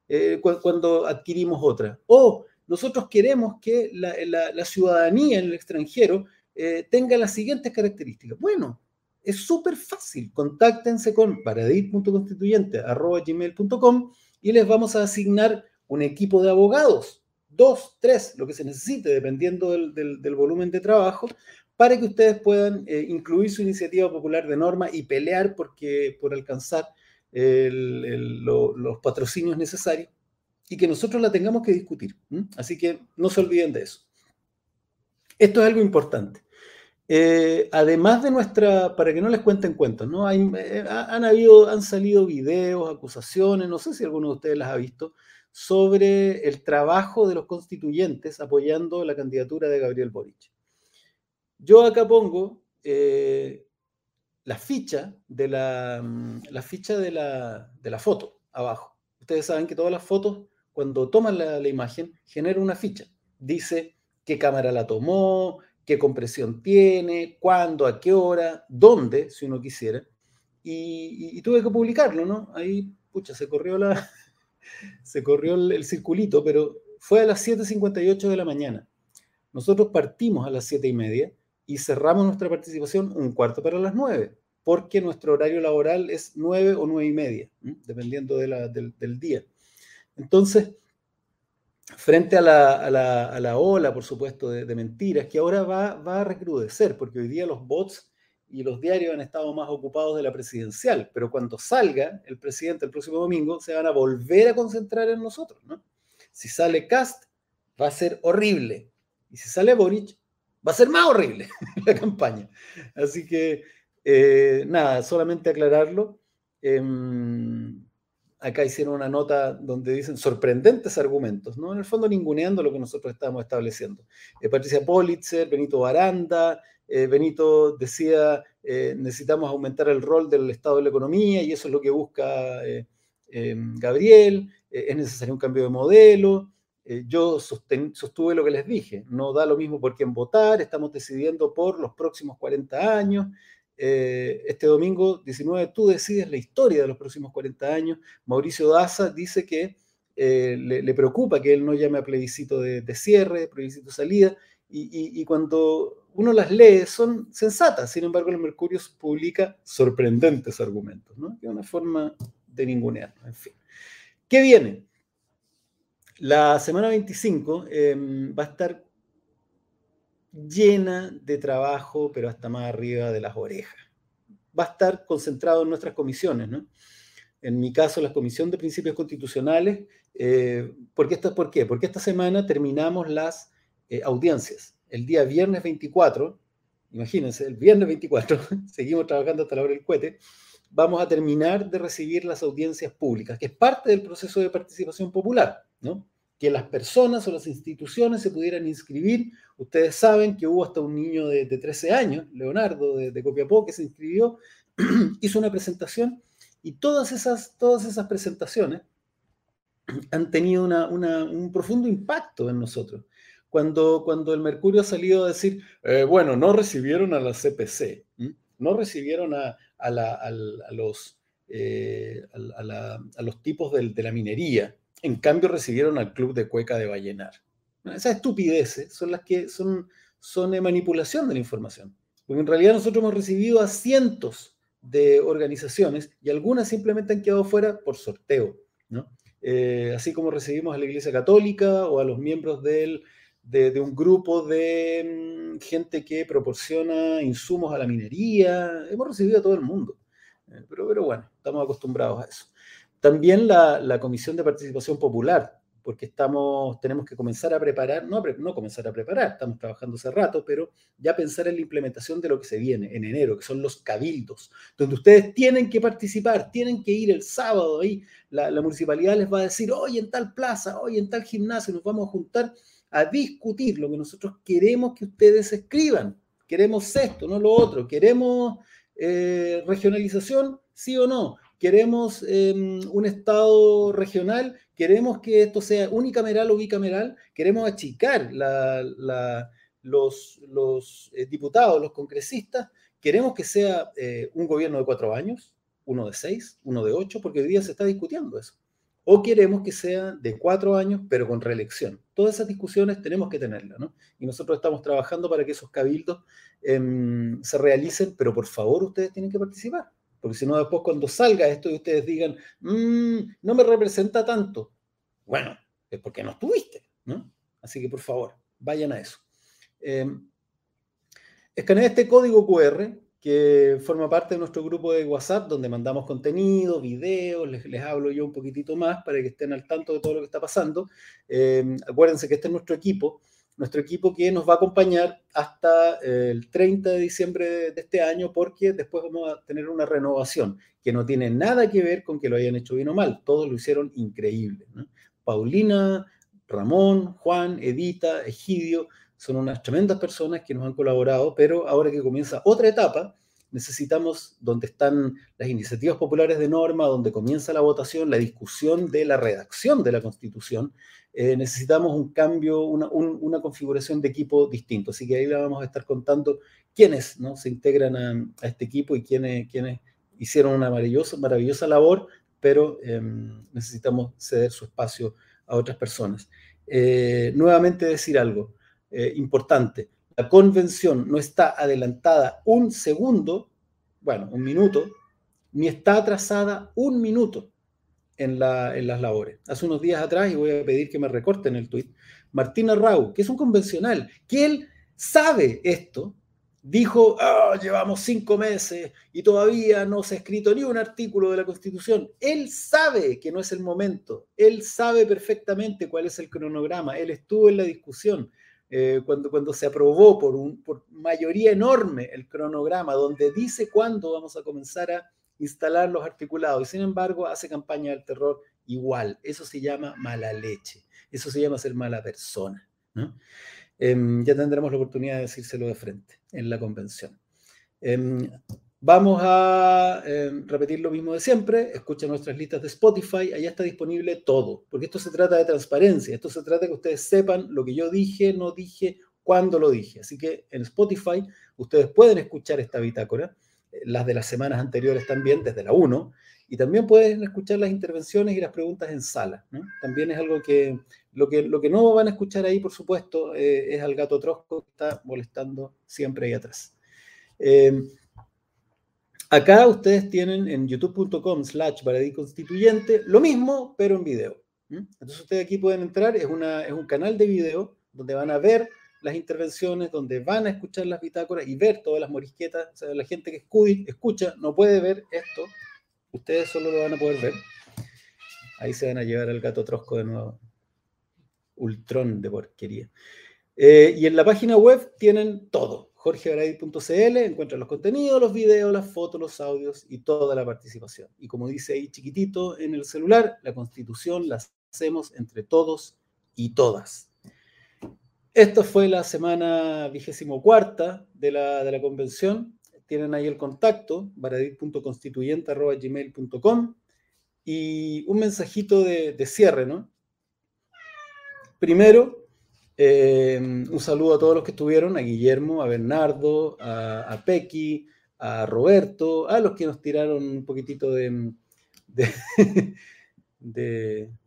S2: eh, cuando adquirimos otra. O nosotros queremos que la, ciudadanía en el extranjero eh, tenga las siguientes características. Bueno, es súper fácil. Contáctense con paradit.constituyente.gmail.com y les vamos a asignar un equipo de abogados, dos, tres, lo que se necesite, dependiendo del, volumen de trabajo, para que ustedes puedan eh, incluir su iniciativa popular de norma y pelear porque, por alcanzar los patrocinios necesarios y que nosotros la tengamos que discutir. Así que no se olviden de eso. Esto es algo importante. Eh, además de nuestra, para que no les cuenten cuentos, ¿no? Eh, han, habido, han salido videos, acusaciones, no sé si alguno de ustedes las ha visto, sobre el trabajo de los constituyentes apoyando la candidatura de Gabriel Boric. Yo acá pongo eh, la ficha de la, mm, la ficha de la, de la foto abajo. Ustedes saben que todas las fotos cuando toman la, imagen, genera una ficha. Dice qué cámara la tomó, qué compresión tiene, cuándo, a qué hora, dónde, si uno quisiera. Y, tuve que publicarlo, ¿no? Ahí, pucha, se corrió, la, se corrió el, circulito, pero fue a las 7.58 de la mañana. Nosotros partimos a las 7 y media y cerramos nuestra participación un cuarto para las 9, porque nuestro horario laboral es 9 o 9 y media, dependiendo del día. Entonces, frente a la, ola, por supuesto, de, mentiras, que ahora va, va, a recrudecer, porque hoy día los bots y los diarios han estado más ocupados de la presidencial, pero cuando salga el presidente el próximo domingo, se van a volver a concentrar en nosotros, ¿no? Si sale Cast, va a ser horrible. Y si sale Boric, va a ser más horrible la campaña. Así que, eh, nada, solamente aclararlo. Em, acá hicieron una nota donde dicen sorprendentes argumentos, ¿no? En el fondo ninguneando lo que nosotros estábamos estableciendo. Eh, Patricia Politzer, Benito Baranda, eh, Benito decía, eh, necesitamos aumentar el rol del Estado de la economía y eso es lo que busca Gabriel, es necesario un cambio de modelo. yo sostuve lo que les dije, no da lo mismo por quién votar, estamos decidiendo por los próximos 40 años, eh, este domingo 19 tú decides la historia de los próximos 40 años. Mauricio Daza dice que eh, le, preocupa que él no llame a plebiscito de, cierre, plebiscito de salida, y, cuando uno las lee son sensatas, sin embargo el Mercurio publica sorprendentes argumentos, ¿no? Que es una forma de ningunear, en fin. ¿Qué viene? La semana 25 em, va a estar llena de trabajo, pero hasta más arriba de las orejas. Va a estar concentrado en nuestras comisiones, ¿no? En mi caso, la Comisión de Principios Constitucionales. Eh, ¿por, qué esta, ¿Por qué? Porque esta semana terminamos las eh, audiencias. El día viernes 24, imagínense, el viernes 24, seguimos trabajando hasta la hora del cohete, vamos a terminar de recibir las audiencias públicas, que es parte del proceso de participación popular, ¿no? Que las personas o las instituciones se pudieran inscribir. Ustedes saben que hubo hasta un niño de, 13 años, Leonardo de, Copiapó, que se inscribió, hizo una presentación y todas esas, todas esas presentaciones han tenido un profundo impacto en nosotros, cuando, cuando el Mercurio ha salido a decir, eh, bueno, no recibieron a la CPC, no recibieron a, los, a, los tipos de la minería, en cambio recibieron al Club de Cueca de Vallenar. Esas estupideces son las que son, son de manipulación de la información. Porque en realidad nosotros hemos recibido a cientos de organizaciones y algunas simplemente han quedado fuera por sorteo, ¿no? Eh, así como recibimos a la Iglesia Católica o a los miembros de, un grupo de mm, gente que proporciona insumos a la minería, hemos recibido a todo el mundo. Eh, pero, pero bueno, estamos acostumbrados a eso. También la, Comisión de Participación Popular, porque estamos, tenemos que comenzar a preparar, no, no comenzar a preparar, estamos trabajando hace rato, pero ya pensar en la implementación de lo que se viene en enero, que son los cabildos, donde ustedes tienen que participar, tienen que ir el sábado ahí, la, municipalidad les va a decir, hoy en tal plaza, hoy en tal gimnasio, nos vamos a juntar a discutir lo que nosotros queremos que ustedes escriban. Queremos esto, no lo otro. Queremos eh, regionalización, sí o no queremos em, un Estado regional, queremos que esto sea unicameral o bicameral, queremos achicar los, eh, diputados, los congresistas, queremos que sea eh, un gobierno de cuatro años, uno de seis, uno de ocho, porque hoy día se está discutiendo eso. O queremos que sea de cuatro años, pero con reelección. Todas esas discusiones tenemos que tenerlas, ¿no? Y nosotros estamos trabajando para que esos cabildos em, se realicen, pero por favor ustedes tienen que participar. Porque si no, después cuando salga esto y ustedes digan, mm, no me representa tanto, bueno, es porque no estuviste, ¿no? Así que por favor, vayan a eso. Eh, este código QR que forma parte de nuestro grupo de WhatsApp donde mandamos contenido, videos, les, hablo yo un poquitito más para que estén al tanto de todo lo que está pasando. Em, acuérdense que este es nuestro equipo nuestro equipo que nos va a acompañar hasta eh, el 30 de diciembre de este año, porque después vamos a tener una renovación que no tiene nada que ver con que lo hayan hecho bien o mal, todos lo hicieron increíble. Paulina, Ramón, Juan, Edita, Egidio, son unas tremendas personas que nos han colaborado, pero ahora que comienza otra etapa, necesitamos donde están las iniciativas populares de norma, donde comienza la votación, la discusión de la redacción de la Constitución, eh, necesitamos un cambio, una, configuración de equipo distinto. Así que ahí le vamos a estar contando quiénes ¿no? se integran a, este equipo y quiénes, quiénes hicieron una maravillosa, maravillosa labor, pero em, necesitamos ceder su espacio a otras personas. Eh, nuevamente decir algo eh, importante. La convención no está adelantada un segundo, bueno, un minuto, ni está atrasada un minuto en, las labores. Hace unos días atrás, y voy a pedir que me recorten el tuit, Martina Rau, que es un convencional, que él sabe esto, dijo, ah, llevamos cinco meses y todavía no se ha escrito ni un artículo de la Constitución. Él sabe que no es el momento, él sabe perfectamente cuál es el cronograma, él estuvo en la discusión. Eh, cuando, cuando se aprobó por, por mayoría enorme el cronograma, donde dice cuándo vamos a comenzar a instalar los articulados y sin embargo hace campaña del terror igual. Eso se llama mala leche, eso se llama ser mala persona. Em, ya tendremos la oportunidad de decírselo de frente en la convención. Em, vamos a em, repetir lo mismo de siempre. Escucha nuestras listas de Spotify. Allá está disponible todo, porque esto se trata de transparencia. Esto se trata de que ustedes sepan lo que yo dije, no dije, cuándo lo dije. Así que en Spotify ustedes pueden escuchar esta bitácora las de las semanas anteriores también, desde la 1, y también pueden escuchar las intervenciones y las preguntas en sala. También es algo que lo, que lo que no van a escuchar ahí, por supuesto, eh, es al gato trosco que está molestando siempre ahí atrás. Em, acá ustedes tienen en youtube.com slash constituyente lo mismo, pero en video. Entonces ustedes aquí pueden entrar, es, una, es un canal de video donde van a ver las intervenciones, donde van a escuchar las bitácoras y ver todas las morisquetas. La gente que escucha no puede ver esto, ustedes solo lo van a poder ver. Ahí se van a llevar al gato trosco de nuevo. Ultrón de porquería. Eh, y en la página web tienen todo. jorgebaradit.cl, encuentran los contenidos, los videos, las fotos, los audios y toda la participación. Y como dice ahí chiquitito en el celular, la constitución la hacemos entre todos y todas. Esta fue la semana vigésimo cuarta de la, de la convención. Tienen ahí el contacto, baradit.constituyente.gmail.com y un mensajito de, de cierre, ¿no? Primero, un saludo a todos los que estuvieron, a Guillermo, a Bernardo, a, a Pequi, a Roberto, a los que nos tiraron un poquitito de, de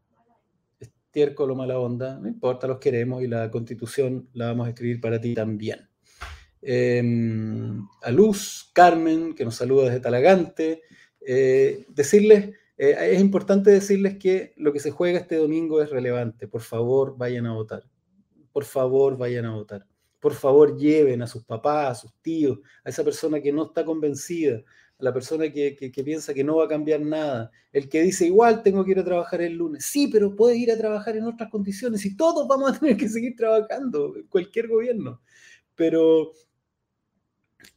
S2: estiércol o mala onda, no importa, los queremos y la constitución la vamos a escribir para ti también. Em, a Luz, Carmen, que nos saluda desde Talagante, eh, decirles, eh, es importante decirles que lo que se juega este domingo es relevante. Por favor, vayan a votar. Por favor, vayan a votar por favor lleven a sus papás, a sus tíos, a esa persona que no está convencida, la persona que, piensa que no va a cambiar nada, el que dice igual tengo que ir a trabajar el lunes, sí, pero puedes ir a trabajar en otras condiciones y todos vamos a tener que seguir trabajando, cualquier gobierno, pero,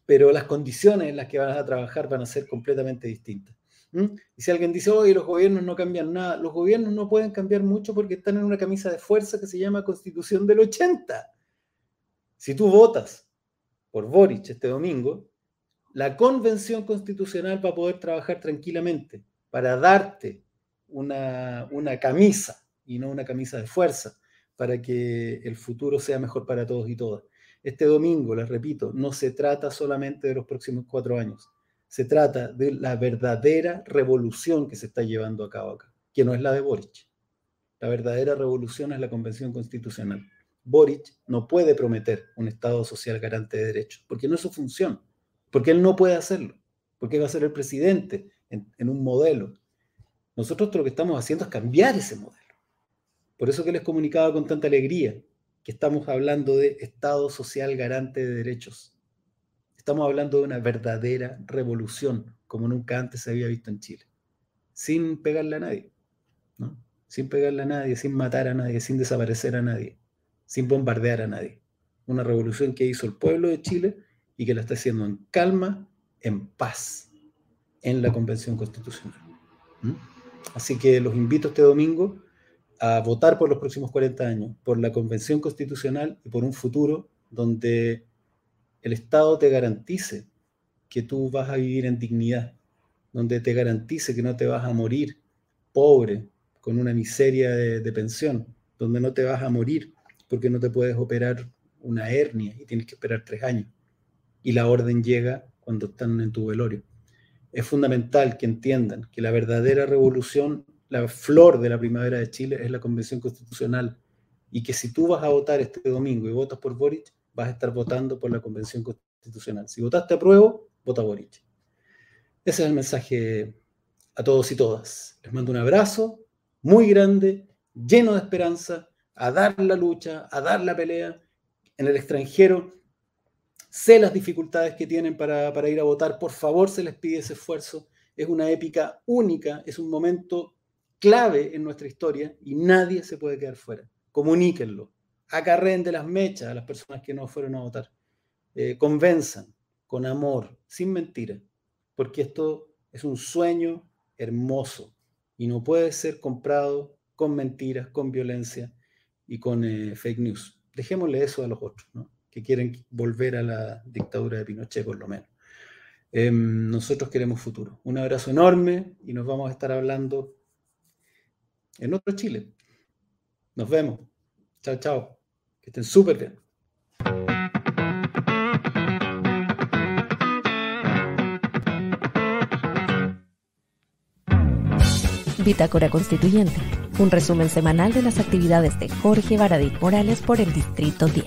S2: pero las condiciones en las que vas a trabajar van a ser completamente distintas. Y si alguien dice, oye, los gobiernos no cambian nada, los gobiernos no pueden cambiar mucho porque están en una camisa de fuerza que se llama Constitución del 80 si tú votas por Boric este domingo, la convención constitucional va a poder trabajar tranquilamente para darte una, una camisa y no una camisa de fuerza para que el futuro sea mejor para todos y todas. Este domingo, les repito, no se trata solamente de los próximos cuatro años, se trata de la verdadera revolución que se está llevando a cabo acá, que no es la de Boric. La verdadera revolución es la convención constitucional. Boric no puede prometer un Estado social garante de derechos, porque no es su función, porque él no puede hacerlo, porque va a ser el presidente en, un modelo. Nosotros lo que estamos haciendo es cambiar ese modelo. Por eso que les comunicaba con tanta alegría que estamos hablando de Estado social garante de derechos. Estamos hablando de una verdadera revolución, como nunca antes se había visto en Chile, sin pegarle a nadie, sin pegarle a nadie, sin matar a nadie, sin desaparecer a nadie sin bombardear a nadie. Una revolución que hizo el pueblo de Chile y que la está haciendo en calma, en paz, en la Convención Constitucional. ¿Mm? Así que los invito este domingo a votar por los próximos 40 años, por la Convención Constitucional y por un futuro donde el Estado te garantice que tú vas a vivir en dignidad, donde te garantice que no te vas a morir pobre, con una miseria de, de pensión, donde no te vas a morir porque no te puedes operar una hernia y tienes que esperar tres años. Y la orden llega cuando están en tu velorio. Es fundamental que entiendan que la verdadera revolución, la flor de la primavera de Chile es la Convención Constitucional y que si tú vas a votar este domingo y votas por Boric, vas a estar votando por la Convención Constitucional. Si votaste a prueba, vota Boric. Ese es el mensaje a todos y todas. Les mando un abrazo muy grande, lleno de esperanza a dar la lucha, a dar la pelea. En el extranjero sé las dificultades que tienen para, ir a votar. Por favor, se les pide ese esfuerzo. Es una épica única, es un momento clave en nuestra historia y nadie se puede quedar fuera. Comuníquenlo, acarreen de las mechas a las personas que no fueron a votar. Eh, convenzan con amor, sin mentira, porque esto es un sueño hermoso y no puede ser comprado con mentiras, con violencia y con eh, fake news. Dejémosle eso a los otros, ¿no? Que quieren volver a la dictadura de Pinochet por lo menos. Em, nosotros queremos futuro. Un abrazo enorme y nos vamos a estar hablando en otro Chile. Nos vemos. Chao, chao. Que estén súper bien.
S1: Bitácora Constituyente un resumen semanal de las actividades de Jorge Baradit Morales por el Distrito 10.